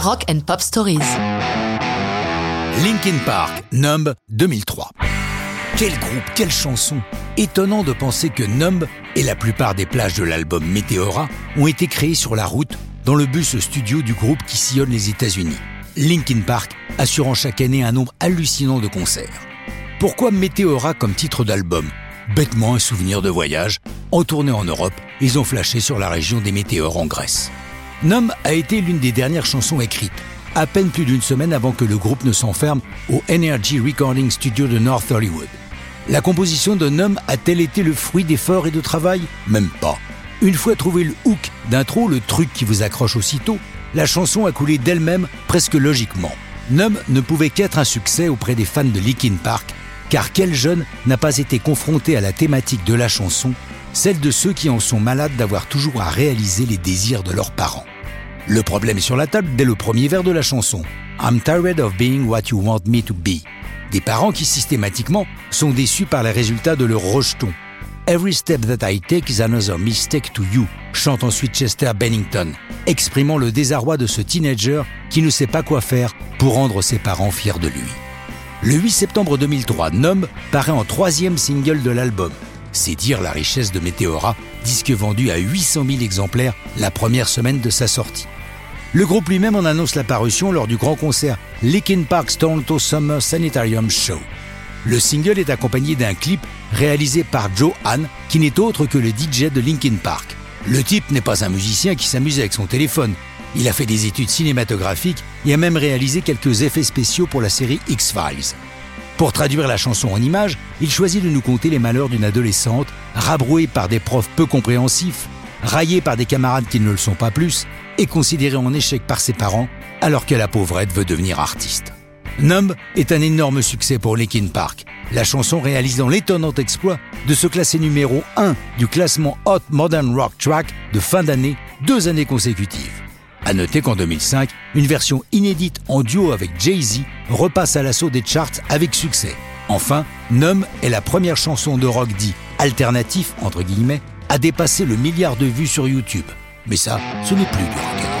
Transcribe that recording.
Rock and Pop Stories. Linkin Park, Numb 2003. Quel groupe, quelle chanson Étonnant de penser que Numb et la plupart des plages de l'album Meteora ont été créées sur la route dans le bus studio du groupe qui sillonne les États-Unis. Linkin Park assurant chaque année un nombre hallucinant de concerts. Pourquoi Meteora comme titre d'album? Bêtement un souvenir de voyage. En tournée en Europe, ils ont flashé sur la région des météores en Grèce. Numb a été l'une des dernières chansons écrites, à peine plus d'une semaine avant que le groupe ne s'enferme au Energy Recording Studio de North Hollywood. La composition de Numb a-t-elle été le fruit d'efforts et de travail? Même pas. Une fois trouvé le hook d'intro, le truc qui vous accroche aussitôt, la chanson a coulé d'elle-même presque logiquement. Numb ne pouvait qu'être un succès auprès des fans de Linkin Park car quel jeune n'a pas été confronté à la thématique de la chanson, celle de ceux qui en sont malades d'avoir toujours à réaliser les désirs de leurs parents? Le problème est sur la table dès le premier vers de la chanson. I'm tired of being what you want me to be. Des parents qui systématiquement sont déçus par les résultats de leur rejeton. Every step that I take is another mistake to you, chante ensuite Chester Bennington, exprimant le désarroi de ce teenager qui ne sait pas quoi faire pour rendre ses parents fiers de lui. Le 8 septembre 2003, Nom paraît en troisième single de l'album. C'est dire la richesse de Meteora, disque vendu à 800 000 exemplaires la première semaine de sa sortie. Le groupe lui-même en annonce la parution lors du grand concert Linkin Park Toronto Summer Sanitarium Show. Le single est accompagné d'un clip réalisé par Joe Hahn, qui n'est autre que le DJ de Linkin Park. Le type n'est pas un musicien qui s'amuse avec son téléphone. Il a fait des études cinématographiques et a même réalisé quelques effets spéciaux pour la série X-Files. Pour traduire la chanson en images, il choisit de nous conter les malheurs d'une adolescente, rabrouée par des profs peu compréhensifs, raillée par des camarades qui ne le sont pas plus, et considérée en échec par ses parents, alors que la pauvrette veut devenir artiste. Numb est un énorme succès pour Linkin Park, la chanson réalisant l'étonnant exploit de se classer numéro 1 du classement Hot Modern Rock Track de fin d'année, deux années consécutives. À noter qu'en 2005, une version inédite en duo avec Jay-Z repasse à l'assaut des charts avec succès. Enfin, Numb est la première chanson de rock dit alternatif entre guillemets à dépasser le milliard de vues sur YouTube. Mais ça, ce n'est plus du rock